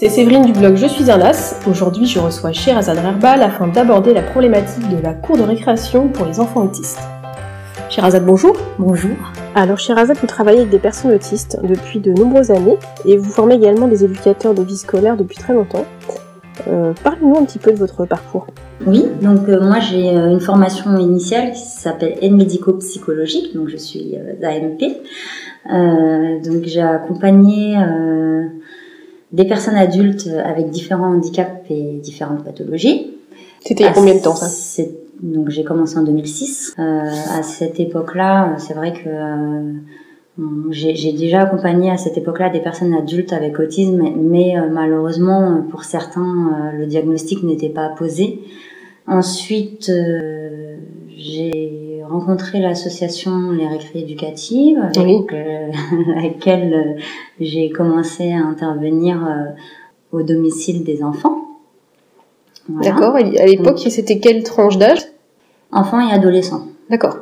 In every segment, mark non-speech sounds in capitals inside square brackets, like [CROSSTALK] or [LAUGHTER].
c'est Séverine du blog Je suis un as. Aujourd'hui, je reçois Sherazade Herbal afin d'aborder la problématique de la cour de récréation pour les enfants autistes. Sherazade, bonjour. Bonjour. Alors, Sherazade, vous travaillez avec des personnes autistes depuis de nombreuses années et vous formez également des éducateurs de vie scolaire depuis très longtemps. Euh, Parlez-nous un petit peu de votre parcours. Oui, donc euh, moi j'ai euh, une formation initiale qui s'appelle aide médico-psychologique, donc je suis d'AMP. donc j'ai accompagné des personnes adultes avec différents handicaps et différentes pathologies. C'était il y a combien de temps ça? Donc j'ai commencé en 2006. à cette époque-là, c'est vrai que j'ai déjà accompagné à cette époque-là des personnes adultes avec autisme, mais euh, malheureusement, pour certains, euh, le diagnostic n'était pas posé. Ensuite, euh, j'ai rencontré l'association Les Récré Éducatives, avec laquelle [LAUGHS] j'ai commencé à intervenir au domicile des enfants. D'accord. À l'époque, c'était quelle tranche d'âge? Enfants et adolescents. D'accord.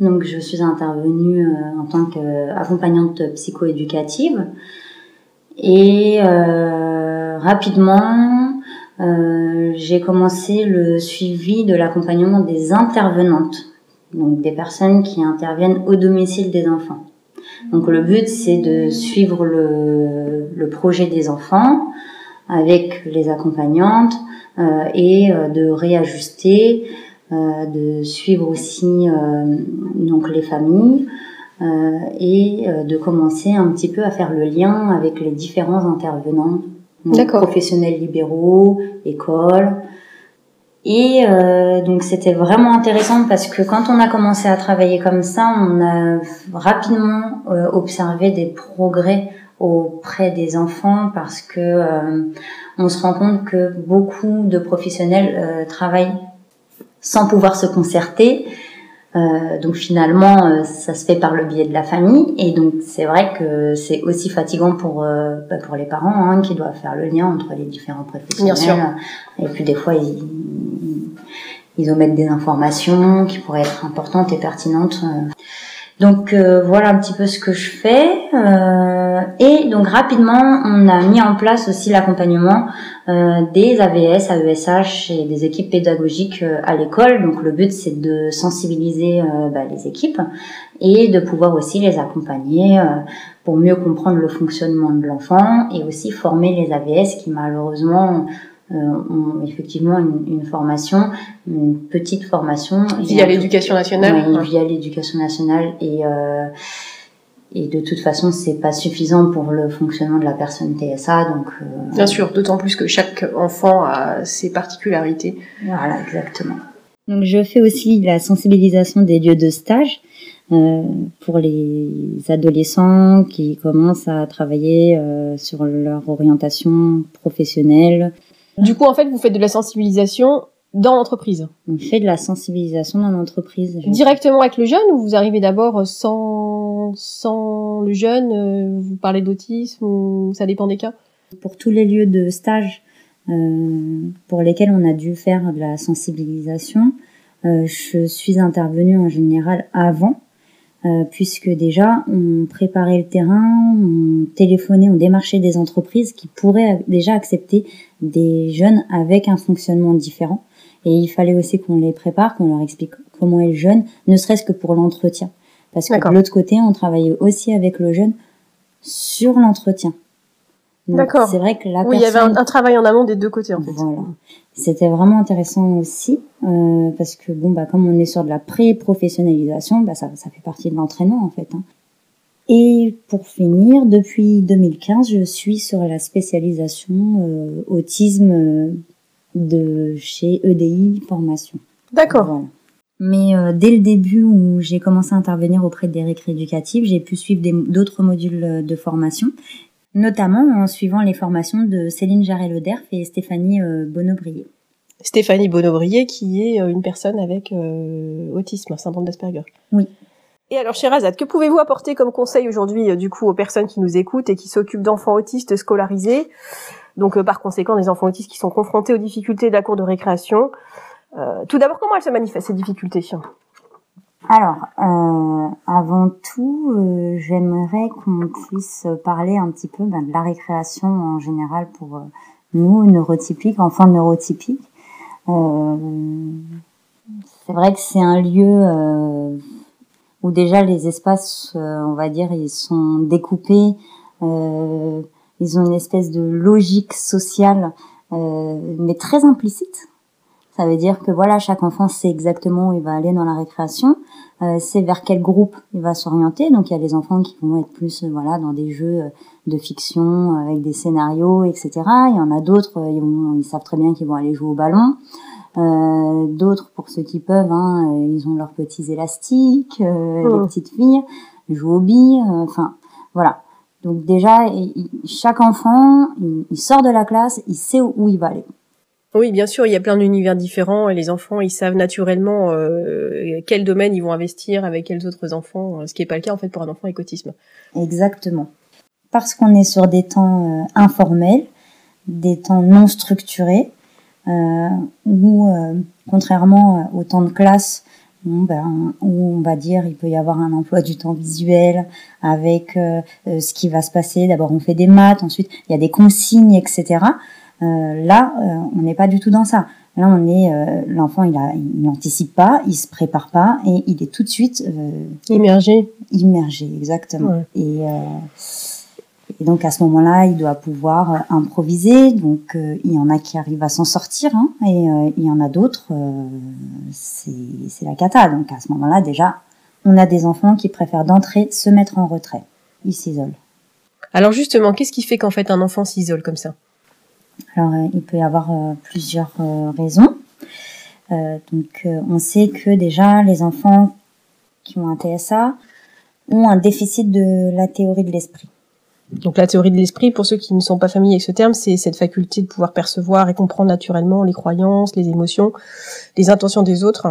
Donc, je suis intervenue euh, en tant qu'accompagnante psychoéducative. Et euh, rapidement, euh, j'ai commencé le suivi de l'accompagnement des intervenantes, donc des personnes qui interviennent au domicile des enfants. Donc le but, c'est de suivre le, le, projet des enfants avec les accompagnantes euh, et de réajuster euh, de suivre aussi euh, donc les familles euh, et de commencer un petit peu à faire le lien avec les différents intervenants, professionnels libéraux, écoles. Et donc c'était vraiment intéressant parce que quand on a commencé à travailler comme ça, on a rapidement observé des progrès auprès des enfants parce que on se rend compte que beaucoup de professionnels travaillent sans pouvoir se concerter. Euh, donc finalement, euh, ça se fait par le biais de la famille, et donc c'est vrai que c'est aussi fatigant pour euh, bah, pour les parents hein, qui doivent faire le lien entre les différents professionnels. Bien sûr. Et puis des fois, ils, ils omettent des informations qui pourraient être importantes et pertinentes. Donc euh, voilà un petit peu ce que je fais. Euh, et donc rapidement, on a mis en place aussi l'accompagnement euh, des AVS, AESH et des équipes pédagogiques à l'école. Donc le but c'est de sensibiliser bah, les équipes et de pouvoir aussi les accompagner pour mieux comprendre le fonctionnement de l'enfant et aussi former les AVS qui malheureusement ont effectivement une, une, formation, une petite formation. Via l'éducation nationale oui, via l'éducation nationale. Et, euh, et de toute façon, c'est pas suffisant pour le fonctionnement de la personne TSA. Donc, euh, Bien sûr, d'autant plus que chaque enfant a ses particularités. Voilà, exactement. Donc, je fais aussi la sensibilisation des lieux de stage. Euh, pour les adolescents qui commencent à travailler euh, sur leur orientation professionnelle, du coup, en fait, vous faites de la sensibilisation dans l'entreprise. On fait de la sensibilisation dans l'entreprise. Directement avec le jeune ou vous arrivez d'abord sans, sans le jeune, euh, vous parlez d'autisme ou ça dépend des cas? Pour tous les lieux de stage euh, pour lesquels on a dû faire de la sensibilisation, euh, je suis intervenue en général avant euh, puisque déjà on préparait le terrain, on téléphonait, on démarchait des entreprises qui pourraient déjà accepter des jeunes avec un fonctionnement différent. Et il fallait aussi qu'on les prépare, qu'on leur explique comment est le jeune, ne serait-ce que pour l'entretien. Parce que de l'autre côté, on travaillait aussi avec le jeune sur l'entretien. D'accord. C'est vrai que la oui, il y avait un, travail en amont des deux côtés en fait. Voilà. C'était vraiment intéressant aussi euh, parce que bon bah comme on est sur de la pré-professionnalisation, bah ça, ça fait partie de l'entraînement en fait. Hein. Et pour finir, depuis 2015, je suis sur la spécialisation euh, autisme euh, de chez EDI Formation. D'accord. Mais euh, dès le début où j'ai commencé à intervenir auprès des récré éducatives, j'ai pu suivre d'autres modules de formation notamment en suivant les formations de Céline Jarret-Loderf et Stéphanie euh, Bonobrier. Stéphanie Bonobrier qui est une personne avec euh, autisme, syndrome d'Asperger. Oui. Et alors, Sherazade, que pouvez-vous apporter comme conseil aujourd'hui, du coup, aux personnes qui nous écoutent et qui s'occupent d'enfants autistes scolarisés? Donc, par conséquent, des enfants autistes qui sont confrontés aux difficultés de la cour de récréation. tout d'abord, comment elles se manifestent, ces difficultés? Alors, euh, avant tout, euh, j'aimerais qu'on puisse parler un petit peu ben, de la récréation en général pour euh, nous, neurotypiques, enfants neurotypiques. Euh, c'est vrai que c'est un lieu où déjà les espaces, on va dire, ils sont découpés, ils ont une espèce de logique sociale, mais très implicite ça veut dire que voilà, chaque enfant sait exactement où il va aller dans la récréation, euh, sait vers quel groupe il va s'orienter. Donc il y a les enfants qui vont être plus euh, voilà dans des jeux euh, de fiction avec des scénarios, etc. Il y en a d'autres, euh, ils savent très bien qu'ils vont aller jouer au ballon. Euh, d'autres, pour ceux qui peuvent, hein, ils ont leurs petits élastiques, les oh. petites filles, jouent aux billes. Enfin voilà. Donc déjà, chaque enfant, il sort de la classe, il sait où il va aller. Oui, bien sûr, il y a plein d'univers différents et les enfants, ils savent naturellement euh, quel domaine ils vont investir avec quels autres enfants, euh, ce qui n'est pas le cas en fait pour un enfant avec autisme. Exactement. Parce qu'on est sur des temps euh, informels, des temps non structurés, euh, où contrairement au temps de classe, ben, où on va dire il peut y avoir un emploi du temps visuel avec ce qui va se passer. D'abord on fait des maths, ensuite il y a des consignes, etc. Euh, là, euh, on n'est pas du tout dans ça. Là, on est euh, l'enfant, il a, il n'anticipe pas, il se prépare pas et il est tout de suite immergé. Immergé, exactement. Et, et, donc à ce moment-là, il doit pouvoir improviser. Donc il y en a qui arrivent à s'en sortir hein, et il y en a d'autres, c'est la cata. Donc à ce moment-là, déjà, on a des enfants qui préfèrent d'entrer se mettre en retrait. Ils s'isolent. Alors justement, qu'est-ce qui fait qu'en fait un enfant s'isole comme ça? Alors, euh, il peut y avoir euh, plusieurs euh, raisons. donc, on sait que déjà, les enfants qui ont un TSA ont un déficit de la théorie de l'esprit. Donc la théorie de l'esprit, pour ceux qui ne sont pas familiers avec ce terme, c'est cette faculté de pouvoir percevoir et comprendre naturellement les croyances, les émotions, les intentions des autres,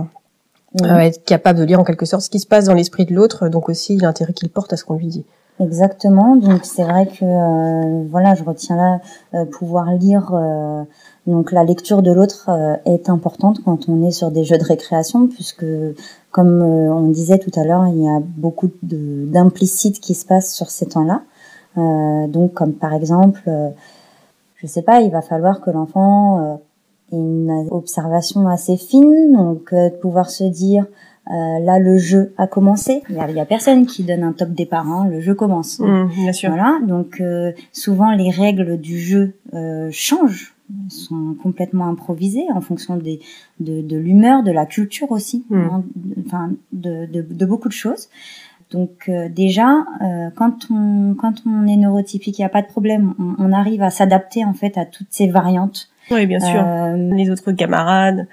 être capable de lire en quelque sorte ce qui se passe dans l'esprit de l'autre, donc aussi l'intérêt qu'il porte à ce qu'on lui dit. Exactement. Donc c'est vrai que euh, voilà, je retiens là euh, pouvoir lire. Euh, donc la lecture de l'autre est importante quand on est sur des jeux de récréation, puisque comme on disait tout à l'heure, il y a beaucoup d'implicites qui se passent sur ces temps-là. Donc comme par exemple, je sais pas, il va falloir que l'enfant ait une observation assez fine, donc de pouvoir se dire euh, là, le jeu a commencé. Il y a, personne qui donne un top départ. Hein. Le jeu commence. Mmh, bien sûr. Voilà. Donc, euh, souvent, les règles du jeu euh, changent, sont complètement improvisées en fonction des, de, de l'humeur, de la culture aussi, mmh. hein, enfin, de, de, de, beaucoup de choses. Donc euh, déjà, quand on quand on est neurotypique, il n'y a pas de problème. On, on arrive à s'adapter en fait à toutes ces variantes. Oui, bien sûr. les autres camarades.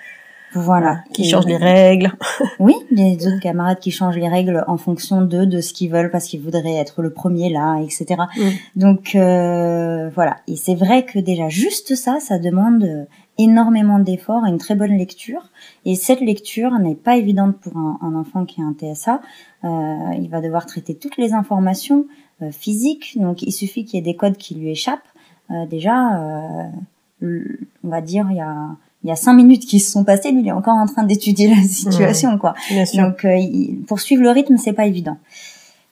Voilà. Qui changent les règles. [LAUGHS] oui, les autres camarades qui changent les règles en fonction d'eux, de ce qu'ils veulent, parce qu'ils voudraient être le premier là, etc. Mm. Donc euh, voilà. Et c'est vrai que déjà juste ça, ça demande énormément d'efforts une très bonne lecture. Et cette lecture n'est pas évidente pour un, enfant qui a un TSA. Euh, il va devoir traiter toutes les informations euh, physiques. Donc il suffit qu'il y ait des codes qui lui échappent. Euh, déjà, euh, on va dire, il y a il y a cinq minutes qui se sont passées, lui, il est encore en train d'étudier la situation, quoi. Donc, euh, pour suivre le rythme, c'est pas évident.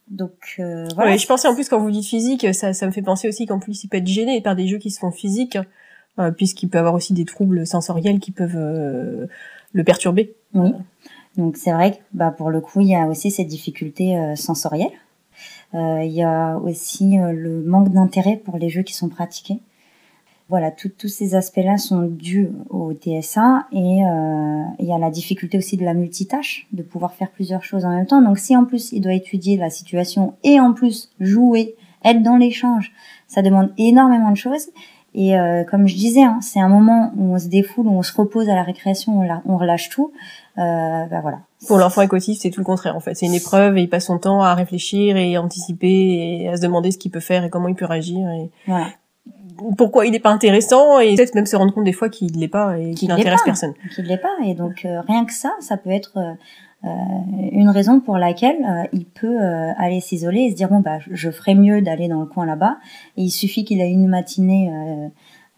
Donc euh, voilà. je pensais en plus quand vous dites physique, ça, ça me fait penser aussi qu'en plus il peut être gêné par des jeux qui se font physiques, euh, puisqu'il peut avoir aussi des troubles sensoriels qui peuvent euh, le perturber. Oui. Donc c'est vrai que bah, pour le coup il y a aussi ces difficultés euh, sensorielles. Il y a aussi le manque d'intérêt pour les jeux qui sont pratiqués. Voilà, tous ces aspects-là sont dus au TSA et euh, il y a la difficulté aussi de la multitâche, de pouvoir faire plusieurs choses en même temps. Donc si en plus il doit étudier la situation et en plus jouer, être dans l'échange, ça demande énormément de choses. Et euh, comme je disais, hein, c'est un moment où on se défoule, où on se repose à la récréation, on, on relâche tout. Euh, ben voilà. Pour l'enfant écotif, c'est tout le contraire en fait. C'est une épreuve et il passe son temps à réfléchir et anticiper et à se demander ce qu'il peut faire et comment il peut réagir. Et... Voilà pourquoi il n'est pas intéressant et peut-être même se rendre compte des fois qu'il l'est pas et qu'il n'intéresse personne. Qu'il l'est pas et donc euh, rien que ça, ça peut être euh une raison pour laquelle euh, il peut aller s'isoler et se dire bon bah je ferais mieux d'aller dans le coin là-bas et il suffit qu'il ait une matinée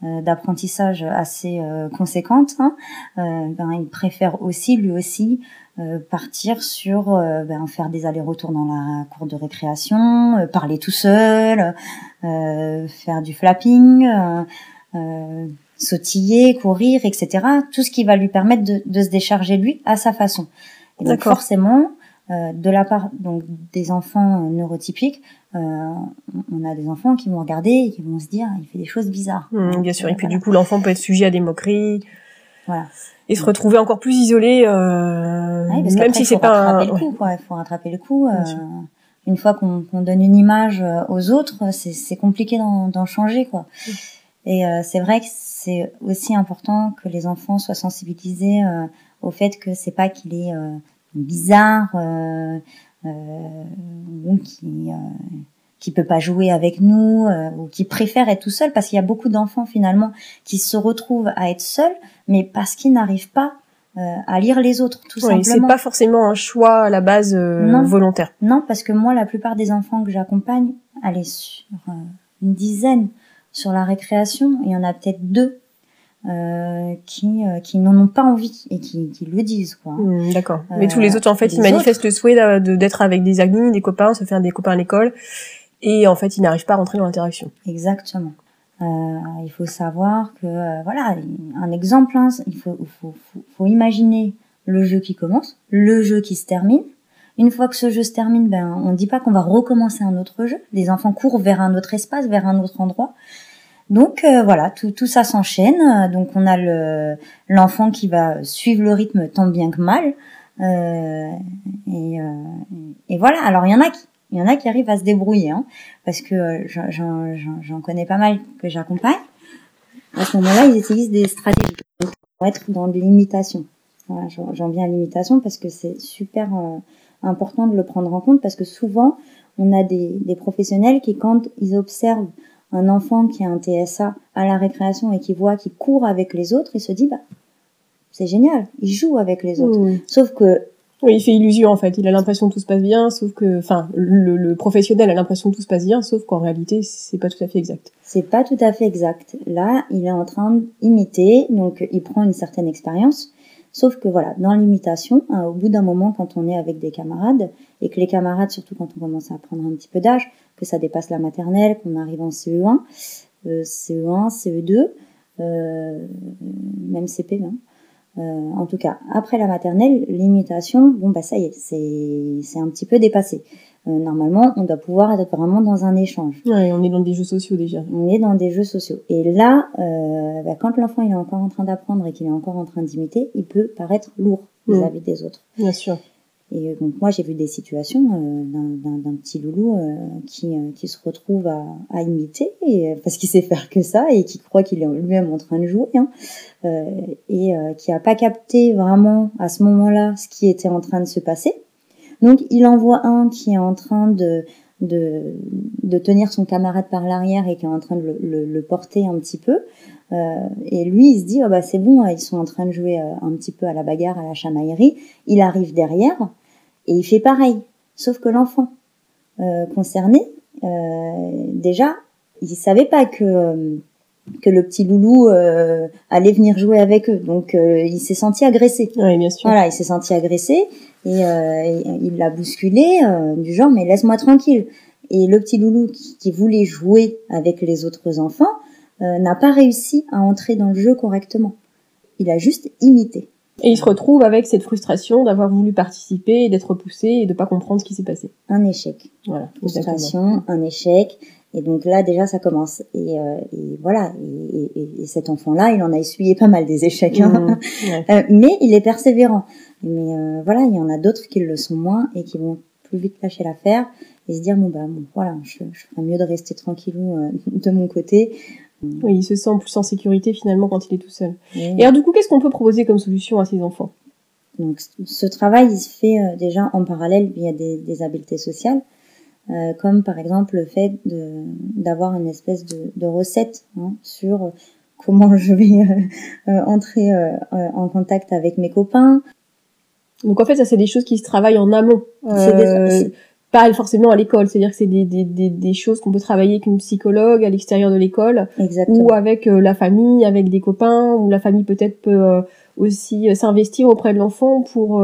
d'apprentissage assez conséquente, hein, ben, il préfère aussi lui aussi partir sur ben, faire des allers-retours dans la cour de récréation, parler tout seul, faire du flapping, sautiller, courir, etc. Tout ce qui va lui permettre de, de se décharger lui à sa façon. Donc forcément, euh, de la part donc des enfants euh, neurotypiques, euh, on a des enfants qui vont regarder et qui vont se dire il fait des choses bizarres. Mmh, bien sûr. et puis du coup, l'enfant peut être sujet à des moqueries. Voilà. Et se retrouver encore plus isolé, euh, même si c'est pas. Un... Le coup, quoi. Il faut rattraper le coup. Euh, une fois qu'on donne une image aux autres, c'est compliqué d'en changer, quoi. Mmh. Et euh, c'est vrai que c'est aussi important que les enfants soient sensibilisés euh, au fait que c'est pas qu'il est euh, bizarre ou qui qui peut pas jouer avec nous ou qui préfère être tout seul parce qu'il y a beaucoup d'enfants finalement qui se retrouvent à être seuls mais parce qu'ils n'arrivent pas à lire les autres tout oui, simplement. C'est pas forcément un choix à la base volontaire. Non, parce que moi la plupart des enfants que j'accompagne, allez sur une dizaine sur la récréation, il y en a peut-être deux euh, qui, euh, qui n'en ont pas envie et qui, qui le disent quoi. Hmm, d'accord. Mais tous les autres en fait, ils manifestent le souhait d'être avec des amis, des copains, se faire des copains à l'école et en fait, ils n'arrivent pas à rentrer dans l'interaction. Exactement. Euh, il faut savoir que euh, voilà, un exemple, hein, il faut, faut, faut, faut imaginer le jeu qui commence, le jeu qui se termine, une fois que ce jeu se termine, ben, on ne dit pas qu'on va recommencer un autre jeu. Les enfants courent vers un autre espace, vers un autre endroit. Donc euh, voilà, tout, tout ça s'enchaîne. Donc on a le l'enfant qui va suivre le rythme tant bien que mal. Euh, et, euh, et, voilà. Alors il y en a qui il y en a qui arrivent à se débrouiller, hein, parce que j'en connais pas mal que j'accompagne. À ce moment-là, ils utilisent des stratégies pour être dans l'imitation. Voilà, j'en viens à l'imitation parce que c'est super important de le prendre en compte parce que souvent, on a des, des professionnels qui, quand ils observent un enfant qui a un TSA à la récréation et qui voit qu'il court avec les autres, il se dit, bah, c'est génial, il joue avec les autres. Sauf que oui, il fait illusion en fait. Il a l'impression que tout se passe bien, sauf que, enfin, le, le professionnel a l'impression que tout se passe bien, sauf qu'en réalité, c'est pas tout à fait exact. C'est pas tout à fait exact. Là, il est en train d'imiter, donc il prend une certaine expérience. Sauf que voilà, dans l'imitation, hein, au bout d'un moment, quand on est avec des camarades, et que les camarades, surtout quand on commence à prendre un petit peu d'âge, que ça dépasse la maternelle, qu'on arrive en CE1, euh, CE1, CE2, euh, même CP, hein. Euh, en tout cas, après la maternelle, l'imitation, bon bah ça y est, c'est un petit peu dépassé. Euh, normalement, on doit pouvoir être vraiment dans un échange. Ouais, on est dans des jeux sociaux déjà. On est dans des jeux sociaux. Et là, euh, bah, quand l'enfant il est encore en train d'apprendre et qu'il est encore en train d'imiter, il peut paraître lourd vis-à-vis des autres. Bien sûr. Et donc moi j'ai vu des situations euh, d'un petit loulou euh, qui, euh, qui se retrouve à, imiter parce qu'il sait faire que ça et qui croit qu'il est lui-même en train de jouer hein, et qui a pas capté vraiment à ce moment-là ce qui était en train de se passer. Donc il envoie un qui est en train de de, tenir son camarade par l'arrière et qui est en train de le, porter un petit peu. Et lui, il se dit, oh bah c'est bon, ils sont en train de jouer un petit peu à la bagarre, à la chamaillerie. Il arrive derrière, et il fait pareil. Sauf que l'enfant euh, concerné, euh, déjà, il savait pas que euh, que le petit loulou euh, allait venir jouer avec eux. Donc euh, il s'est senti agressé. Oui, bien sûr. Voilà, il s'est senti agressé et, il l'a bousculé du genre mais laisse-moi tranquille. Et le petit loulou qui, qui voulait jouer avec les autres enfants n'a pas réussi à entrer dans le jeu correctement. Il a juste imité. Et il se retrouve avec cette frustration d'avoir voulu participer d'être poussé et de pas comprendre ce qui s'est passé. Un échec. Voilà. Frustration, un échec. Et donc là, déjà, ça commence. Et, euh, et voilà. Et, et, et, cet enfant-là, il en a essuyé pas mal des échecs. Hein. Mmh, [LAUGHS] euh, mais il est persévérant. Mais euh, voilà, il y en a d'autres qui le sont moins et qui vont plus vite lâcher l'affaire et se dire bon bah bon, voilà, je, je ferais mieux de rester tranquillou de mon côté oui, il se sent plus en sécurité finalement quand il est tout seul. Et alors du coup, qu'est-ce qu'on peut proposer comme solution à ces enfants? Donc ce travail, il se fait euh, déjà en parallèle via des, des habiletés sociales, euh, comme par exemple le fait d'avoir une espèce de, de recette hein, sur comment je vais euh, entrer en contact avec mes copains. Donc en fait, ça c'est des choses qui se travaillent en amont. Pas forcément à l'école, c'est-à-dire que c'est des, des, des, des, choses qu'on peut travailler avec une psychologue à l'extérieur de l'école, ou avec euh, la famille, avec des copains, ou la famille peut-être peut euh, aussi s'investir auprès de l'enfant pour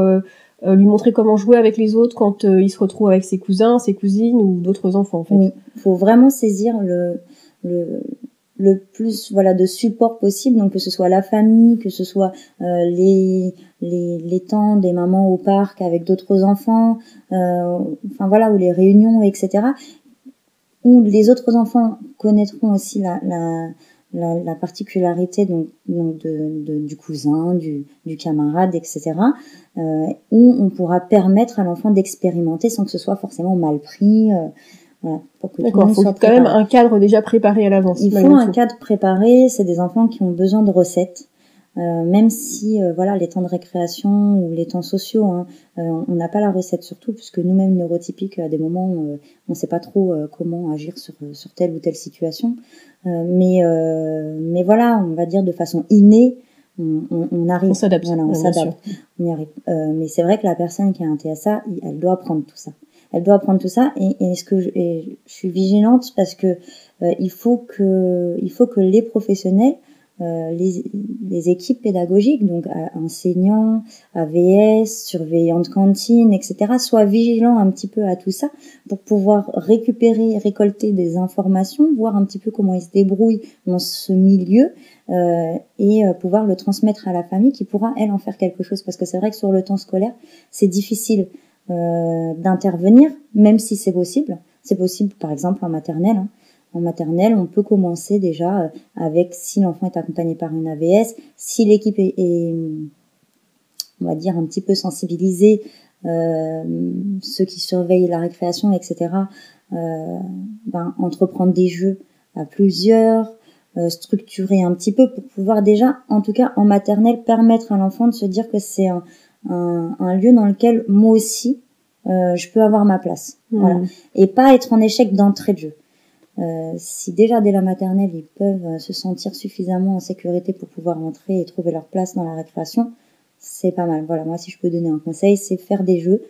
lui montrer comment jouer avec les autres quand il se retrouve avec ses cousins, ses cousines ou d'autres enfants. En fait. Oui, il faut vraiment saisir le, le, le plus voilà de support possible. Donc que ce soit la famille que ce soit euh, les, les les temps des mamans au parc avec d'autres enfants euh, enfin voilà ou les réunions etc où les autres enfants connaîtront aussi la la, la, la particularité donc, donc de, de, du cousin du, du camarade etc euh, où on pourra permettre à l'enfant d'expérimenter sans que ce soit forcément mal pris D'accord, il faut quand même un cadre déjà préparé à l'avance. Il faut un cadre préparé, c'est des enfants qui ont besoin de recettes. Euh, même si euh, voilà les temps de récréation ou les temps sociaux, hein, euh, on n'a pas la recette surtout puisque nous-mêmes neurotypiques à des moments on ne sait pas trop comment agir sur, sur telle ou telle situation. mais mais voilà, on va dire de façon innée, on, on, on arrive. On s'adapte. Voilà, on s'adapte. On y arrive. mais c'est vrai que la personne qui a un TSA, elle doit apprendre tout ça elle doit apprendre tout ça et, ce que je, suis vigilante parce que euh, il faut que il faut que les professionnels euh, les, équipes pédagogiques, donc enseignants, AVS, surveillants de cantine, etc., soient vigilants un petit peu à tout ça pour pouvoir récupérer, récolter des informations, voir un petit peu comment ils se débrouillent dans ce milieu euh, et pouvoir le transmettre à la famille qui pourra, elle, en faire quelque chose. Parce que c'est vrai que sur le temps scolaire, c'est difficile euh, d'intervenir, même si c'est possible. C'est possible, par exemple, en maternelle. Hein. En maternelle, on peut commencer déjà euh, avec si l'enfant est accompagné par une AVS, si l'équipe est, on va dire, un petit peu sensibilisée, euh, ceux qui surveillent la récréation, etc., ben, entreprendre des jeux à plusieurs, structurer un petit peu pour pouvoir déjà, en tout cas en maternelle, permettre à l'enfant de se dire que c'est un, un, lieu dans lequel moi aussi euh, je peux avoir ma place. Voilà. Et pas être en échec d'entrée de jeu. Euh, si déjà dès la maternelle ils peuvent euh, se sentir suffisamment en sécurité pour pouvoir entrer et trouver leur place dans la récréation, c'est pas mal. Voilà, moi si je peux donner un conseil, c'est faire des jeux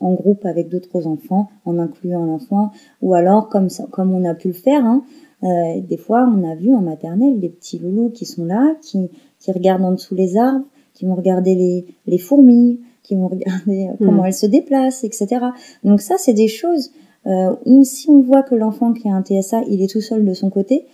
en groupe avec d'autres enfants, en incluant l'enfant, ou alors comme ça, comme on a pu le faire. Hein, euh, des fois, on a vu en maternelle des petits loulous qui sont là, qui, qui regardent en dessous les arbres, qui vont regarder les, les fourmis, qui vont regarder euh, comment hmm. elles se déplacent, etc. Donc ça, c'est des choses euh, où si on voit que l'enfant qui a un TSA, il est tout seul de son côté,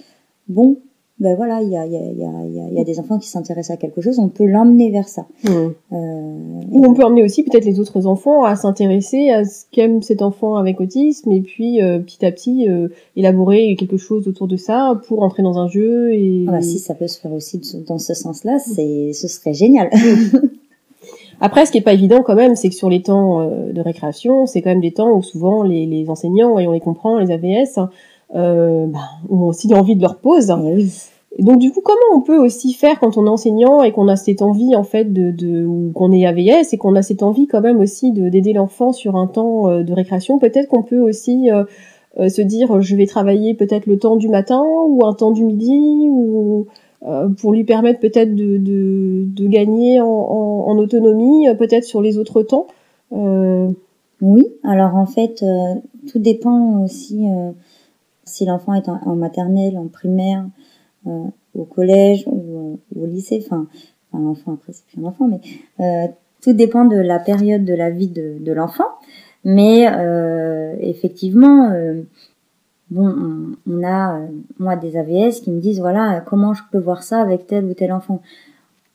bon, ben voilà, il y a, y, a, y, a, y a des enfants qui s'intéressent à quelque chose, on peut l'emmener vers ça. Hmm. Euh, Ou on peut emmener aussi peut-être les autres enfants à s'intéresser à ce qu'aime cet enfant avec autisme, et puis euh, petit à petit euh, élaborer quelque chose autour de ça pour entrer dans un jeu. Et... Ah bah, si ça peut se faire aussi dans ce sens-là, c'est ce serait génial. [LAUGHS] Après, ce qui est pas évident quand même, c'est que sur les temps de récréation, c'est quand même des temps où souvent les, les enseignants, et on les comprend, les AVS, euh, bah, ont aussi envie de leur pause. Eh donc du coup, comment on peut aussi faire quand on est enseignant et qu'on a cette envie en fait de, de ou qu'on est AVS et qu'on a cette envie quand même aussi de d'aider l'enfant sur un temps euh, de récréation, peut-être qu'on peut aussi euh, se dire je vais travailler peut-être le temps du matin ou un temps du midi ou euh, pour lui permettre peut-être de, de, de, gagner en, en, en autonomie, euh, peut-être sur les autres temps. Euh... Oui, alors en fait, euh, tout dépend aussi si l'enfant est en, maternelle, en primaire, au collège ou, au lycée. Enfin, l'enfant après c'est plus un enfant, mais tout dépend de la période de la vie de, l'enfant. Mais effectivement, bon, on, a, euh, moi, des AVS qui me disent, voilà, comment je peux voir ça avec tel ou tel enfant?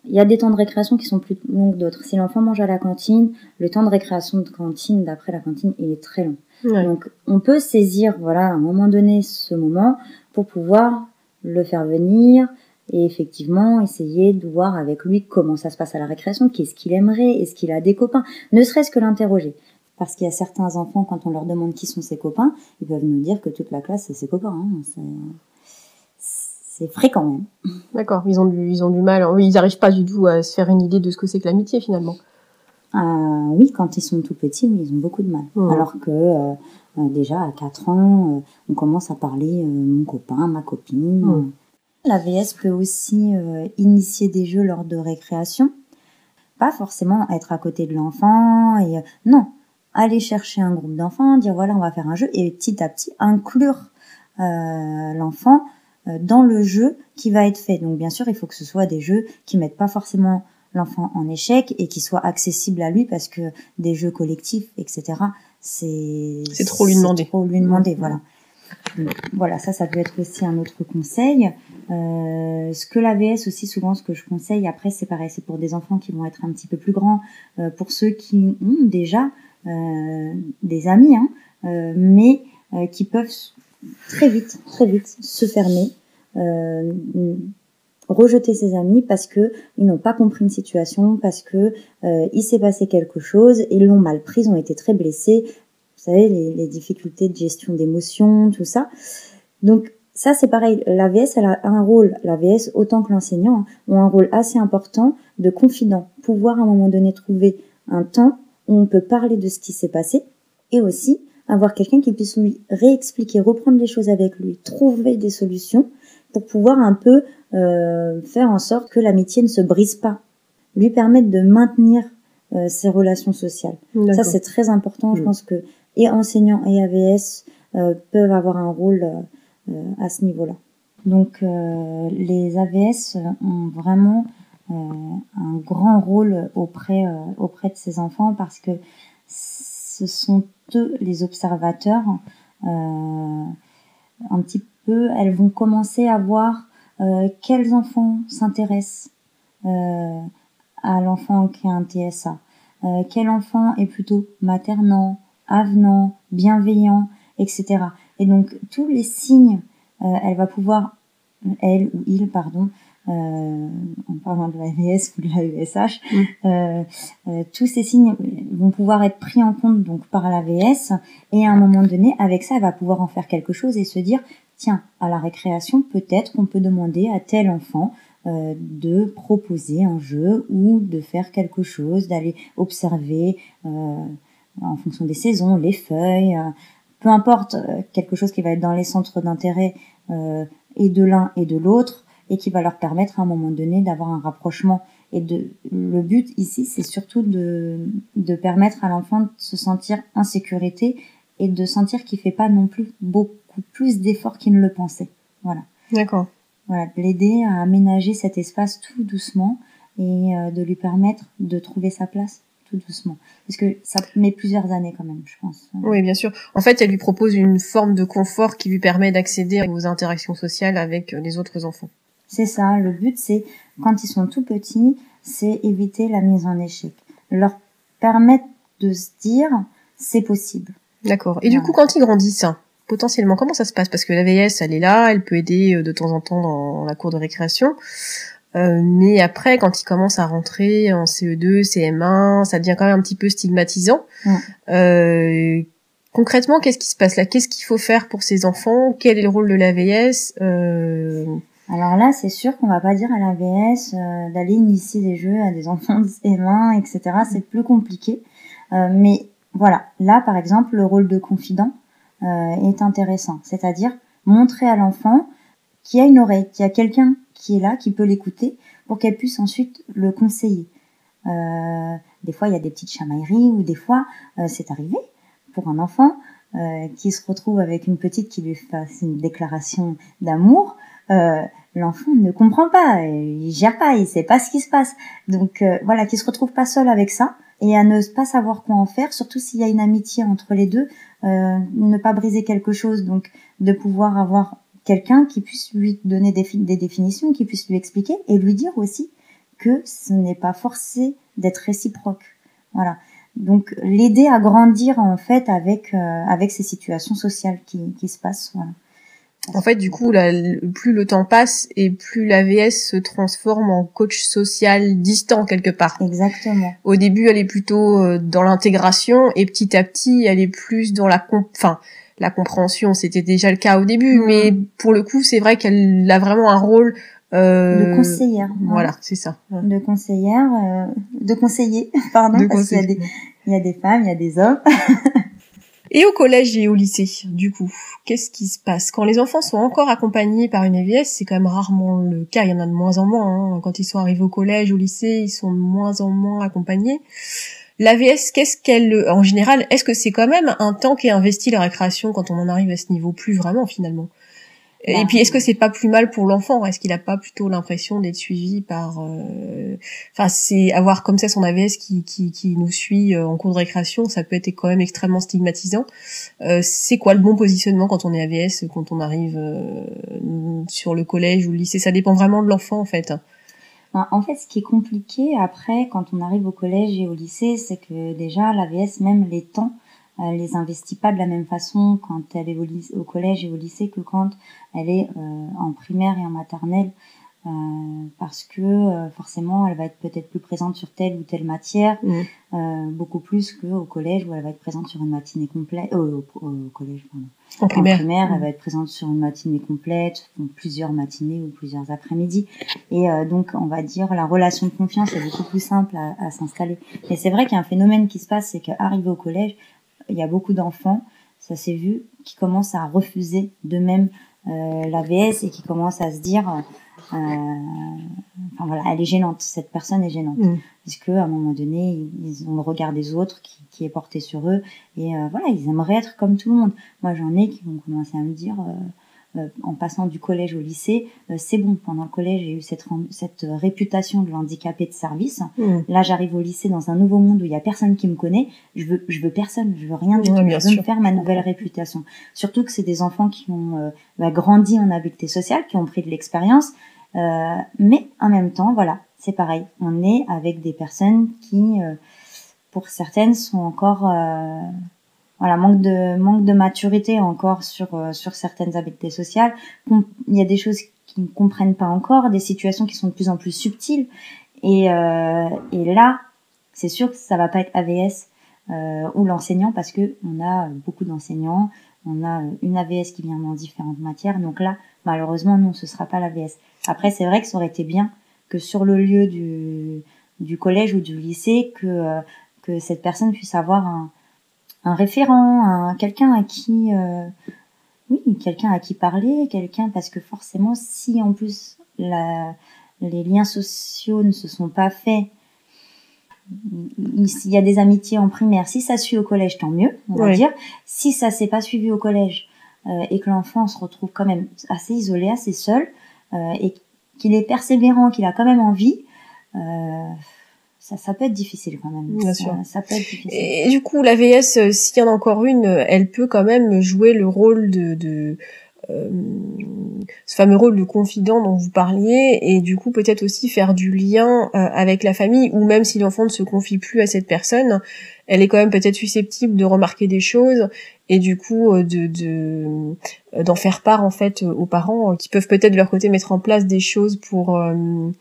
Il y a des temps de récréation qui sont plus longs que d'autres. Si l'enfant mange à la cantine, le temps de récréation de cantine, d'après la cantine, il est très long. Donc, on peut saisir, voilà, à un moment donné, ce moment pour pouvoir le faire venir et effectivement essayer de voir avec lui comment ça se passe à la récréation, qu'est-ce qu'il aimerait, est-ce qu'il a des copains, ne serait-ce que l'interroger. Parce qu'il y a certains enfants, quand on leur demande qui sont ses copains, ils peuvent nous dire que toute la classe, c'est ses copains. Hein. C'est fréquent même. D'accord, ils ont du, ils ont du mal. Oui, ils n'arrivent pas du tout à se faire une idée de ce que c'est que l'amitié finalement. Euh, oui, quand ils sont tout petits, ils ont beaucoup de mal. Mmh. Alors que euh, euh, déjà à 4 ans, on commence à parler mon copain, ma copine. Mmh. La VS peut aussi initier des jeux lors de récréation. Pas forcément être à côté de l'enfant. Et non, aller chercher un groupe d'enfants, dire voilà, on va faire un jeu, et petit à petit inclure euh, l'enfant euh, dans le jeu qui va être fait. Donc bien sûr, il faut que ce soit des jeux qui mettent pas forcément l'enfant en échec et qui soient accessibles à lui parce que des jeux collectifs, etc. C'est c'est trop lui demander. Trop lui demander, voilà. Voilà, ça, ça peut être aussi un autre conseil. Euh, ce que l'AVS aussi, souvent, ce que je conseille, après, c'est pareil, c'est pour des enfants qui vont être un petit peu plus grands, euh, pour ceux qui ont déjà euh, des amis, hein, euh, mais euh, qui peuvent très vite, très vite se fermer, rejeter ses amis parce que ils n'ont pas compris une situation, parce que il s'est passé quelque chose, ils l'ont mal pris, ils ont été très blessés. Vous savez, les, les difficultés de gestion d'émotions, tout ça. Donc ça c'est pareil, l'AVS elle a un rôle, l'AVS autant que l'enseignant, hein, ont un rôle assez important de confident, pouvoir à un moment donné trouver un temps où on peut parler de ce qui s'est passé et aussi avoir quelqu'un qui puisse lui réexpliquer, reprendre les choses avec lui, trouver des solutions pour pouvoir un peu euh, faire en sorte que l'amitié ne se brise pas, lui permettre de maintenir euh, ses relations sociales. Ça c'est très important. Je mm. pense que et enseignants et AVS euh, peuvent avoir un rôle à ce niveau-là. Donc les AVS ont vraiment un grand rôle auprès auprès de ces enfants parce que ce sont eux les observateurs. un petit peu, elles vont commencer à voir quels enfants s'intéressent à l'enfant qui a un TSA, quel enfant est plutôt maternant, avenant, bienveillant, etc. Et donc tous les signes, euh, elle va pouvoir, elle ou il, pardon, euh, en parlant de l'AVS ou de l'AESH, mm. euh, euh, tous ces signes vont pouvoir être pris en compte donc par l'AVS et à un moment donné, avec ça, elle va pouvoir en faire quelque chose et se dire, tiens, à la récréation, peut-être qu'on peut demander à tel enfant euh, de proposer un jeu ou de faire quelque chose, d'aller observer euh, en fonction des saisons, les feuilles, euh, peu importe, euh, quelque chose qui va être dans les centres d'intérêt euh, et de l'un et de l'autre et qui va leur permettre à un moment donné d'avoir un rapprochement. Et de, le but ici, c'est surtout de, de permettre à l'enfant de se sentir en sécurité et de sentir qu'il fait pas non plus beaucoup plus d'efforts qu'il ne le pensait. Voilà. D'accord. Voilà, de l'aider à aménager cet espace tout doucement et de lui permettre de trouver sa place tout doucement. Parce que ça met plusieurs années quand même, je pense. Oui, bien sûr. En fait, elle lui propose une forme de confort qui lui permet d'accéder aux interactions sociales avec euh, les autres enfants. C'est ça. Le but, c'est, quand ils sont tout petits, c'est éviter la mise en échec. Leur permettre de se dire, c'est possible. D'accord. Et du coup, quand ils grandissent, potentiellement, comment ça se passe? Parce que la VS, elle est là, elle peut aider euh, de temps en temps dans la cour de récréation. Euh, mais après, quand il commence à rentrer en CE2, CM1, ça devient quand même un petit peu stigmatisant. Euh, concrètement, qu'est-ce qui se passe là? Qu'est-ce qu'il faut faire pour ces enfants? Quel est le rôle de l'AVS euh... Alors là, c'est sûr qu'on va pas dire à l'AVS euh, d'aller initier des jeux à des enfants de CM1, etc. C'est plus compliqué. Euh, mais voilà, là, par exemple, le rôle de confident est intéressant. C'est-à-dire montrer à l'enfant qu'il y a une oreille, qu'il y a quelqu'un qui est là, qui peut l'écouter, pour qu'elle puisse ensuite le conseiller. Euh, des fois, il y a des petites chamailleries, ou des fois, euh, c'est arrivé pour un enfant euh, qui se retrouve avec une petite qui lui fasse une déclaration d'amour. L'enfant ne comprend pas, il gère pas, il sait pas ce qui se passe. Donc voilà, qui se retrouve pas seul avec ça et à ne pas savoir quoi en faire, surtout s'il y a une amitié entre les deux, ne pas briser quelque chose, donc de pouvoir avoir quelqu'un qui puisse lui donner des, des, définitions, qui puisse lui expliquer et lui dire aussi que ce n'est pas forcé d'être réciproque. Voilà. Donc l'aider à grandir en fait avec euh, avec ces situations sociales qui, qui se passent. Voilà. En fait, du coup, là, plus le temps passe et plus l'AVS se transforme en coach social distant quelque part. Exactement. Au début, elle est plutôt euh, dans l'intégration et petit à petit, elle est plus dans la, enfin, la compréhension, c'était déjà le cas au début, mm. mais pour le coup, c'est vrai qu'elle a vraiment un rôle euh, de conseillère. Voilà, c'est ça. De conseillère, euh, de conseiller, [LAUGHS] pardon, parce qu'il y a des, il y a des femmes, il y a des hommes. [LAUGHS] et au collège et au lycée, du coup, qu'est-ce qui se passe? Quand les enfants sont encore accompagnés par une AVS C'est quand même rarement le cas. Il y en a de moins en moins. Hein. Quand ils sont arrivés au collège, au lycée, ils sont de moins en moins accompagnés. L'AVS, qu'est-ce qu'elle, en général, est-ce que c'est quand même un temps qui est investi la récréation quand on en arrive à ce niveau? Plus vraiment finalement. Et puis, est-ce que c'est pas plus mal pour l'enfant? Est-ce qu'il a pas plutôt l'impression d'être suivi par, euh, enfin, c'est avoir comme ça son AVS qui, qui, qui nous suit euh, en cours de récréation, ça peut être quand même extrêmement stigmatisant. Euh, c'est quoi le bon positionnement quand on est AVS, quand on arrive sur le collège ou le lycée? Ça dépend vraiment de l'enfant en fait. En fait, ce qui est compliqué après, quand on arrive au collège et au lycée, c'est que déjà l'AVS, même les temps, elle les investit pas de la même façon quand elle est au, collège et au lycée que quand elle est euh, en primaire et en maternelle. Euh, parce que euh, forcément elle va être peut-être plus présente sur telle ou telle matière, mmh. euh, beaucoup plus qu'au collège où elle va être présente sur une matinée complète, au, collège pardon. En primaire, elle mmh. va être présente sur une matinée complète, plusieurs matinées ou plusieurs après-midi. Et donc on va dire la relation de confiance est beaucoup plus simple à, à s'installer. Mais c'est vrai qu'il y a un phénomène qui se passe, c'est qu'arrivé au collège, il y a beaucoup d'enfants, ça s'est vu, qui commencent à refuser d'eux-mêmes euh, l'AVS et qui commencent à se dire, euh, enfin voilà, elle est gênante, cette personne est gênante, mm. puisque à un moment donné, ils ont le regard des autres qui, qui est porté sur eux et euh, voilà, ils aimeraient être comme tout le monde. Moi, j'en ai qui vont commencer à me dire. Euh, euh, en passant du collège au lycée, euh, c'est bon. Pendant le collège, j'ai eu cette, cette réputation de handicapé de service. Mmh. Là, j'arrive au lycée dans un nouveau monde où il y a personne qui me connaît. Je veux, je veux personne. Je veux rien du tout. Je veux me faire ma nouvelle réputation. Surtout que c'est des enfants qui ont euh, bah, grandi en habileté sociale, qui ont pris de l'expérience. mais en même temps, voilà, c'est pareil. On est avec des personnes qui, pour certaines, sont encore voilà manque de manque de maturité encore sur euh, sur certaines habiletés sociales. Il y a des choses qu'ils ne comprennent pas encore des situations qui sont de plus en plus subtiles. Et euh, et là c'est sûr que ça va pas être AVS euh, ou l'enseignant parce que on a beaucoup d'enseignants on a une AVS qui vient dans différentes matières. Donc là malheureusement non ce sera pas l'AVS après c'est vrai que ça aurait été bien que sur le lieu du du collège ou du lycée que euh, que cette personne puisse avoir un un référent, un, quelqu'un à qui, euh, oui, quelqu'un à qui parler, quelqu'un parce que forcément, si en plus la, les liens sociaux ne se sont pas faits, il y a des amitiés en primaire. Si ça suit au collège, tant mieux, on va dire. Si ça s'est pas suivi au collège euh, et que l'enfant se retrouve quand même assez isolé, assez seul, euh, et qu'il est persévérant, qu'il a quand même envie, euh, ça, ça peut être difficile quand même. Bien sûr. Ça peut être difficile. Et du coup, la VS, euh, s'il y en a encore une, elle peut quand même jouer le rôle de, de euh, ce fameux rôle de confident dont vous parliez, et du coup peut-être aussi faire du lien euh, avec la famille, ou même si l'enfant ne se confie plus à cette personne, elle est quand même peut-être susceptible de remarquer des choses et du coup euh, de euh, d'en faire part en fait euh, aux parents qui peuvent peut-être de leur côté mettre en place des choses pour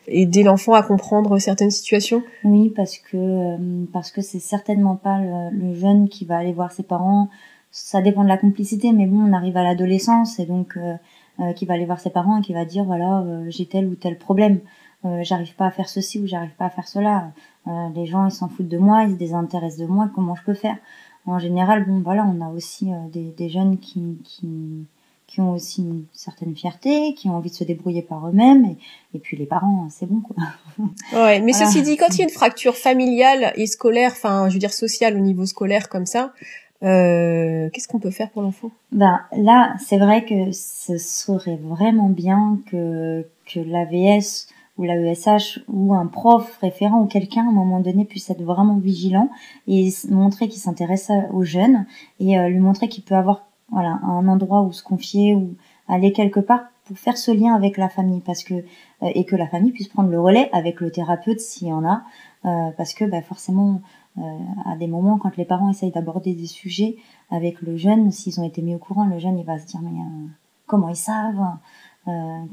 aider l'enfant à comprendre certaines situations. Oui, parce que parce que c'est certainement pas le, jeune qui va aller voir ses parents. Ça dépend de la complicité, mais bon, on arrive à l'adolescence et donc qui va aller voir ses parents et qui va dire voilà j'ai tel ou tel problème. j'arrive pas à faire ceci ou j'arrive pas à faire cela. les gens ils s'en foutent de moi, ils se désintéressent de moi, comment je peux faire? En général, bon voilà, on a aussi euh, des, des, jeunes qui, qui, qui, ont aussi une certaine fierté, qui ont envie de se débrouiller par eux-mêmes, et, et, puis les parents, c'est bon quoi. [LAUGHS] Ouais, mais ceci dit, quand il y a une fracture familiale et scolaire, enfin, je veux dire sociale au niveau scolaire comme ça, euh, qu'est-ce qu'on peut faire pour l'enfant Ben là, c'est vrai que ce serait vraiment bien que que l'AVS ou la ESH ou un prof référent ou quelqu'un à un moment donné puisse être vraiment vigilant et montrer qu'il s'intéresse aux jeunes et euh, lui montrer qu'il peut avoir voilà un endroit où se confier ou aller quelque part pour faire ce lien avec la famille parce que euh, et que la famille puisse prendre le relais avec le thérapeute s'il y en a parce que bah, forcément à des moments quand les parents essayent d'aborder des sujets avec le jeune s'ils ont été mis au courant le jeune il va se dire mais comment ils savent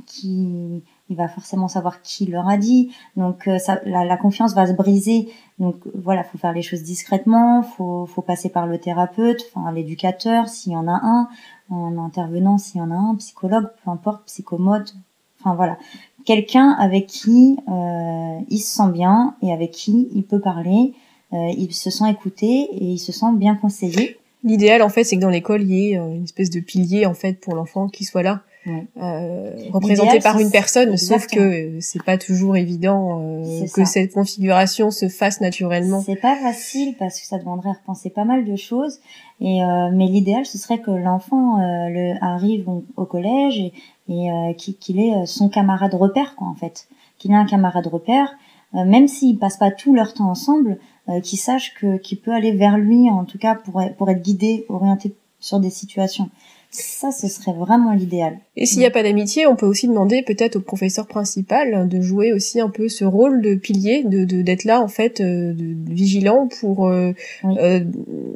qui il va forcément savoir qui leur a dit. Donc euh, ça, la, la, confiance va se briser. Donc voilà, faut faire les choses discrètement, faut, faut passer par le thérapeute, enfin l'éducateur s'il y en a un, en intervenant s'il y en a un, psychologue, peu importe, psychomote. Enfin voilà, quelqu'un avec qui euh, il se sent bien et avec qui il peut parler, euh, il se sent écouté et il se sent bien conseillé. L'idéal en fait, c'est que dans l'école il y ait euh, une espèce de pilier en fait pour l'enfant qui soit là euh, représenté par une personne, sauf que c'est pas toujours évident euh, que cette configuration se fasse naturellement. C'est pas facile parce que ça demanderait repenser pas mal de choses. Et euh, mais l'idéal, ce serait que l'enfant le arrive au, collège et, et qu'il ait son camarade repère, quoi, en fait, qu'il ait un camarade repère, même s'ils passent pas tout leur temps ensemble, qu'il sache que qu'il peut aller vers lui, en tout cas pour pour être guidé, orienté sur des situations. Ça, ce serait vraiment l'idéal. Et s'il n'y a pas d'amitié, on peut aussi demander peut-être au professeur principal de jouer aussi un peu ce rôle de pilier, de d'être là en fait, euh, de, vigilant pour euh, euh,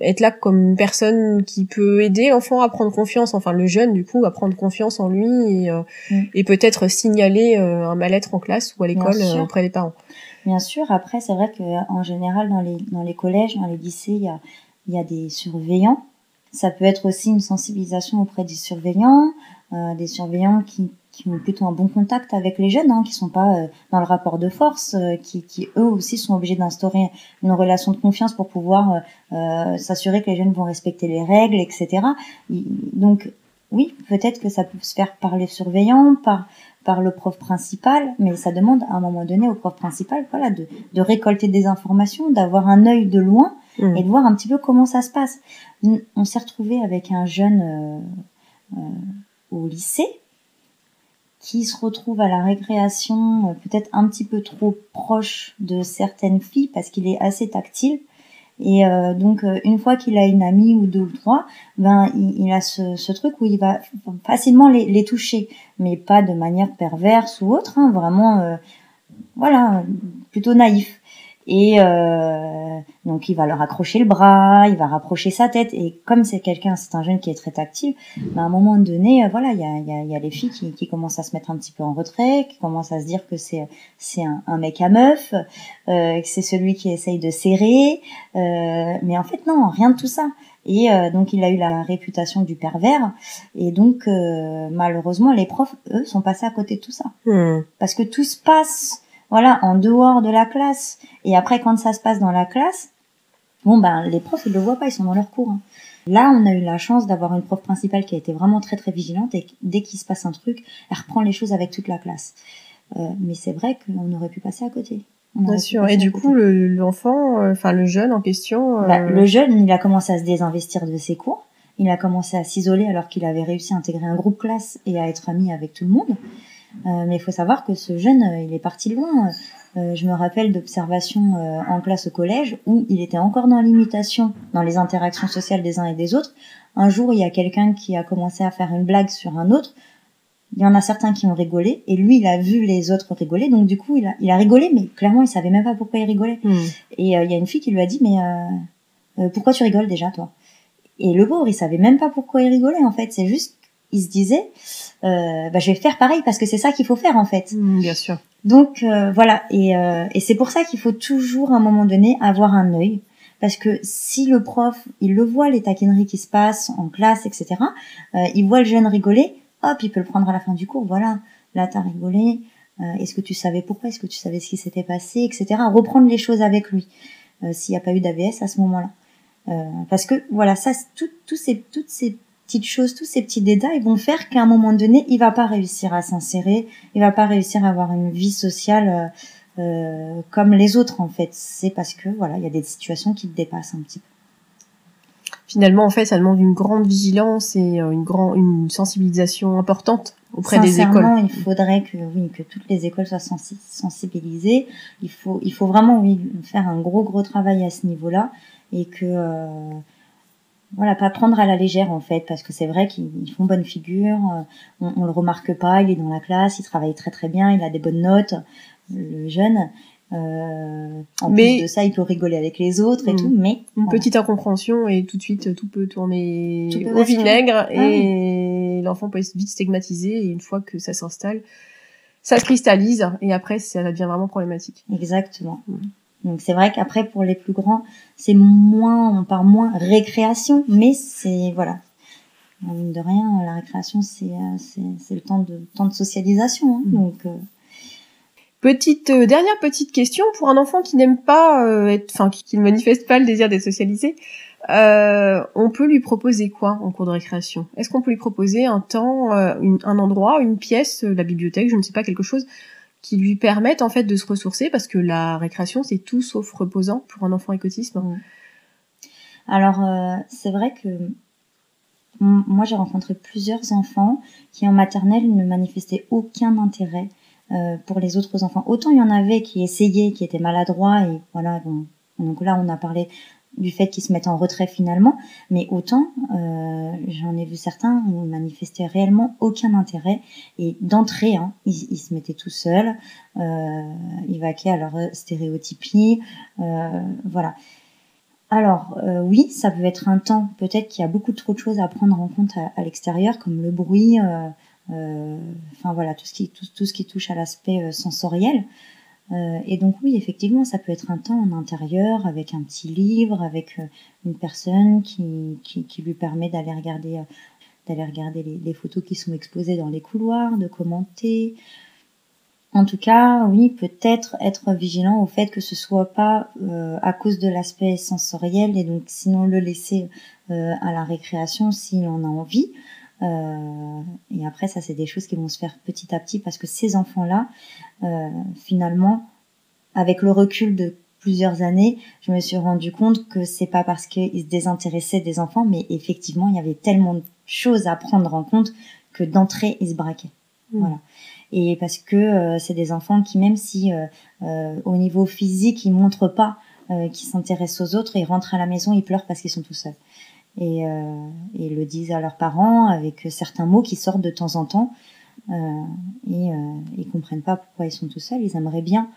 être là comme personne qui peut aider l'enfant à prendre confiance, enfin le jeune du coup à prendre confiance en lui et, et peut-être signaler un mal-être en classe ou à l'école auprès des parents. Bien sûr. Après, c'est vrai que en général dans les dans les collèges, dans les lycées, il y a il y a des surveillants ça peut être aussi une sensibilisation auprès des surveillants, euh, des surveillants qui, ont plutôt un bon contact avec les jeunes, hein, qui sont pas euh, dans le rapport de force, euh, qui, eux aussi sont obligés d'instaurer une relation de confiance pour pouvoir s'assurer que les jeunes vont respecter les règles, etc. Donc oui, peut-être que ça peut se faire par les surveillants, par le prof principal, mais ça demande à un moment donné au prof principal, voilà, de récolter des informations, d'avoir un œil de loin et de voir un petit peu comment ça se passe on s'est retrouvé avec un jeune euh, euh, au lycée qui se retrouve à la récréation euh, peut-être un petit peu trop proche de certaines filles parce qu'il est assez tactile. Et donc une fois qu'il a une amie ou deux ou trois, ben il, a ce, truc où il va facilement les, toucher, mais pas de manière perverse ou autre, hein, vraiment voilà plutôt naïf. Et euh, donc il va leur accrocher le bras, il va rapprocher sa tête. Et comme c'est quelqu'un, c'est un jeune qui est très tactile, ben à un moment donné, euh, voilà, il y a, y, a, y a les filles qui, qui, commencent à se mettre un petit peu en retrait, qui commencent à se dire que c'est c'est un, un, mec à meuf, euh, que c'est celui qui essaye de serrer. Euh, mais en fait non, rien de tout ça. Et euh, donc il a eu la réputation du pervers. Et donc euh, malheureusement, les profs, eux, sont passés à côté de tout ça. Hmm. Parce que tout se passe voilà, en dehors de la classe. Et après, quand ça se passe dans la classe, bon ben les profs ils le voient pas, ils sont dans leur cours. Hein. Là, on a eu la chance d'avoir une prof principale qui a été vraiment très très vigilante et dès qu'il se passe un truc, elle reprend les choses avec toute la classe. Euh, mais c'est vrai qu'on aurait pu passer à côté. Bien sûr. Et du coup, l'enfant, euh, enfin le jeune en question. Bah, euh, le jeune, il a commencé à se désinvestir de ses cours. Il a commencé à s'isoler alors qu'il avait réussi à intégrer un groupe classe et à être ami avec tout le monde. Euh, mais il faut savoir que ce jeune, euh, il est parti loin. Euh, je me rappelle d'observations en classe au collège où il était encore dans l'imitation, dans les interactions sociales des uns et des autres. Un jour, il y a quelqu'un qui a commencé à faire une blague sur un autre. Il y en a certains qui ont rigolé et lui, il a vu les autres rigoler. Donc du coup, il a, il a rigolé, mais clairement, il savait même pas pourquoi il rigolait. Hmm. Et il y a une fille qui lui a dit, mais pourquoi tu rigoles déjà, toi? Et le pauvre, il savait même pas pourquoi il rigolait en fait. C'est juste il se disait, euh, bah, je vais faire pareil parce que c'est ça qu'il faut faire en fait. Mmh, bien sûr. Donc euh, voilà, et, euh, et c'est pour ça qu'il faut toujours à un moment donné avoir un œil. Parce que si le prof, il le voit, les taquineries qui se passent en classe, etc., il voit le jeune rigoler, hop, il peut le prendre à la fin du cours, voilà, là t'as rigolé, est-ce que tu savais pourquoi, est-ce que tu savais ce qui s'était passé, etc., reprendre les choses avec lui, s'il n'y a pas eu d'AVS à ce moment-là. parce que voilà, ça, tout, ces, toutes ces petites choses, tous ces petits détails vont faire qu'à un moment donné, il va pas réussir à s'insérer, il va pas réussir à avoir une vie sociale euh, euh, comme les autres en fait. C'est parce que voilà, il y a des situations qui le dépassent un petit peu. Finalement, en fait, ça demande une grande vigilance et euh, une grande, une sensibilisation importante auprès des écoles. il faudrait que oui que toutes les écoles soient sensibilisées. Il faut il faut vraiment oui faire un gros gros travail à ce niveau-là et que euh, voilà, pas prendre à la légère en fait, parce que c'est vrai qu'ils font bonne figure, euh, on, on le remarque pas, il est dans la classe, il travaille très très bien, il a des bonnes notes, le jeune. Euh, en plus de ça, il peut rigoler avec les autres et hmm. tout, mais une petite incompréhension et tout de suite tout peut tourner au vinaigre ah et l'enfant peut être vite stigmatisé et une fois que ça s'installe, ça se cristallise et après ça devient vraiment problématique. Exactement. Hmm. Donc c'est vrai qu'après pour les plus grands, c'est moins, on parle moins récréation, mais c'est voilà. De rien, la récréation c'est euh, c'est le temps de temps de socialisation. Hein, mm. donc euh. petite euh, dernière petite question pour un enfant qui n'aime pas être, enfin qui, ne manifeste pas le désir d'être socialisé. euh, on peut lui proposer quoi en cours de récréation? Est-ce qu'on peut lui proposer un temps, euh, un endroit, une pièce, la bibliothèque, je ne sais pas, quelque chose qui lui permette en fait de se ressourcer parce que la récréation c'est tout sauf reposant pour un enfant avec autisme. Mmh. Alors c'est vrai que moi j'ai rencontré plusieurs enfants qui en maternelle ne manifestaient aucun intérêt euh, pour les autres enfants. Autant il y en avait qui essayaient, qui étaient maladroits et voilà. donc là on a parlé du fait qu'ils se mettent en retrait finalement, mais autant euh, j'en ai vu certains où manifestaient réellement aucun intérêt et d'entrée, hein, ils, se mettaient tout seuls, euh, ils vaquaient à leur stéréotypie, euh, voilà. Alors euh, oui, ça peut être un temps peut-être qu'il y a beaucoup trop de choses à prendre en compte à, l'extérieur, comme le bruit, enfin voilà, tout, ce qui touche à l'aspect sensoriel. Et donc oui, effectivement, ça peut être un temps en intérieur, avec un petit livre, avec une personne qui, lui permet d'aller regarder, d'aller regarder les, photos qui sont exposées dans les couloirs, de commenter, en tout cas, oui, peut-être être vigilant au fait que ce soit pas euh, à cause de l'aspect sensoriel et donc sinon le laisser euh, à la récréation s'il en a envie. Euh, et après, ça, c'est des choses qui vont se faire petit à petit parce que ces enfants-là, finalement, avec le recul de plusieurs années, je me suis rendu compte que c'est pas parce qu'ils se désintéressaient des enfants, mais effectivement, il y avait tellement de choses à prendre en compte que d'entrée, ils se braquaient. Mmh. Voilà et parce que euh, c'est des enfants qui même si euh, euh, au niveau physique ils montrent pas qu'ils s'intéressent aux autres, ils rentrent à la maison, ils pleurent parce qu'ils sont tout seuls. Et, et le disent à leurs parents avec certains mots qui sortent de temps en temps euh, et ils comprennent pas pourquoi ils sont tout seuls. Ils aimeraient bien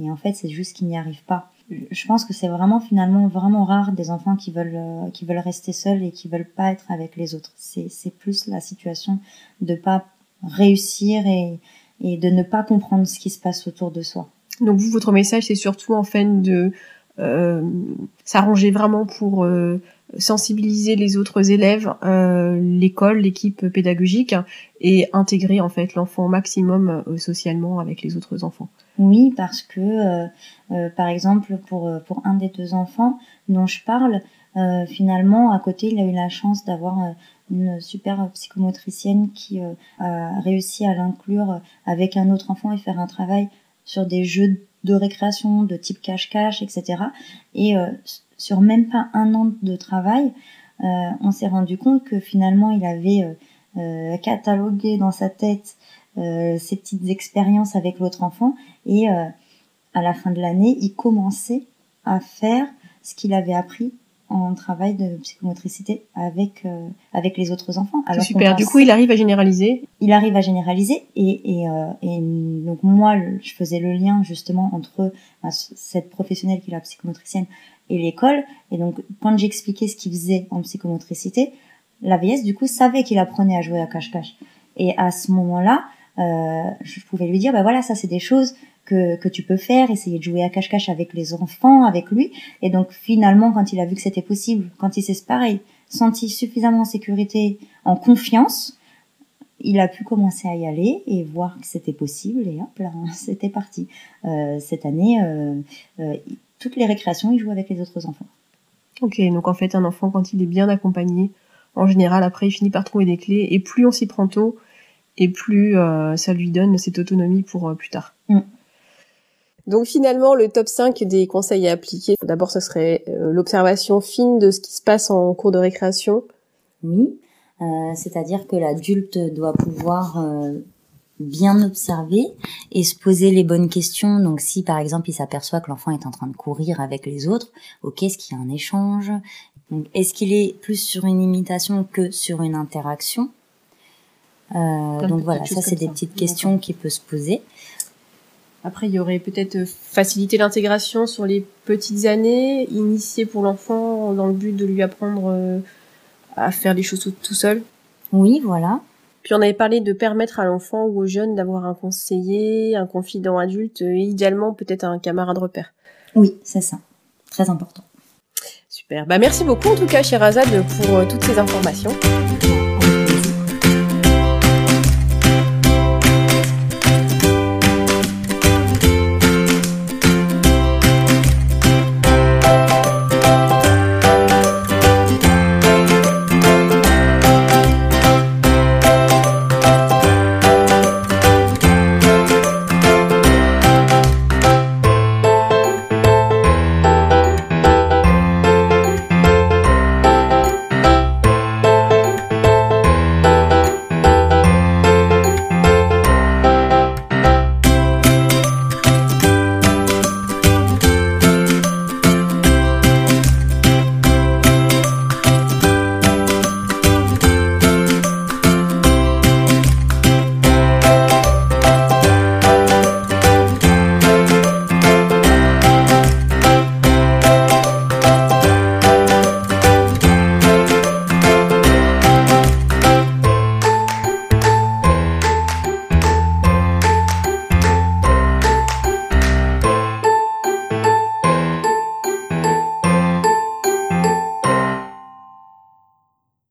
et en fait c'est juste qu'ils n'y arrivent pas. Je pense que c'est vraiment finalement vraiment rare des enfants qui veulent qui veulent rester seuls et qui veulent pas être avec les autres. C'est c'est plus la situation de pas réussir et et de ne pas comprendre ce qui se passe autour de soi. Donc vous, votre message, c'est surtout en fait de euh, s'arranger vraiment pour euh, sensibiliser les autres élèves, euh, l'école, l'équipe pédagogique et intégrer en fait l'enfant au maximum euh, socialement avec les autres enfants. Oui, parce que euh, par exemple pour pour un des deux enfants dont je parle, finalement à côté il a eu la chance d'avoir une super psychomotricienne qui a réussi à l'inclure avec un autre enfant et faire un travail sur des jeux de récréation de type cache-cache, etc. Et sur même pas un an de travail, euh, on s'est rendu compte que finalement il avait catalogué dans sa tête ses petites expériences avec l'autre enfant. Et à la fin de l'année, il commençait à faire ce qu'il avait appris en travail de psychomotricité avec euh, avec les autres enfants. Alors super. Du coup, il arrive à généraliser. Il arrive à généraliser et et, euh, et donc moi, je faisais le lien justement entre bah, cette professionnelle qui est la psychomotricienne et l'école. Et donc, quand j'expliquais ce qu'il faisait en psychomotricité, la VS du coup savait qu'il apprenait à jouer à cache-cache. Et à ce moment-là, euh, je pouvais lui dire, bah voilà, ça c'est des choses que, que tu peux faire, essayer de jouer à cache-cache avec les enfants, avec lui. Et donc finalement, quand il a vu que c'était possible, quand il s'est pareil, senti suffisamment en sécurité, en confiance, il a pu commencer à y aller et voir que c'était possible et hop là, [LAUGHS] c'était parti. Euh, cette année, euh, euh, toutes les récréations, il joue avec les autres enfants. Ok, donc en fait, un enfant, quand il est bien accompagné, en général, après, il finit par trouver des clés et plus on s'y prend tôt, et plus ça lui donne cette autonomie pour plus tard. Mm. Donc finalement, le top 5 des conseils à appliquer, d'abord ce serait euh, l'observation fine de ce qui se passe en cours de récréation. Oui, euh, c'est-à-dire que l'adulte doit pouvoir euh, bien observer et se poser les bonnes questions. Donc si par exemple il s'aperçoit que l'enfant est en train de courir avec les autres, ok, est-ce qu'il y a un échange? Est-ce qu'il est plus sur une imitation que sur une interaction? Donc voilà, ça c'est des petites questions qui peuvent se poser. Après, il y aurait peut-être euh, faciliter l'intégration sur les petites années, initier pour l'enfant dans le but de lui apprendre euh, à faire les choses tout, seul. Oui, voilà. Puis on avait parlé de permettre à l'enfant ou au jeune d'avoir un conseiller, un confident adulte, et idéalement peut-être un camarade repère. Oui, c'est ça. Très important. Super. Bah merci beaucoup en tout cas, cher Azad, pour euh, toutes ces informations.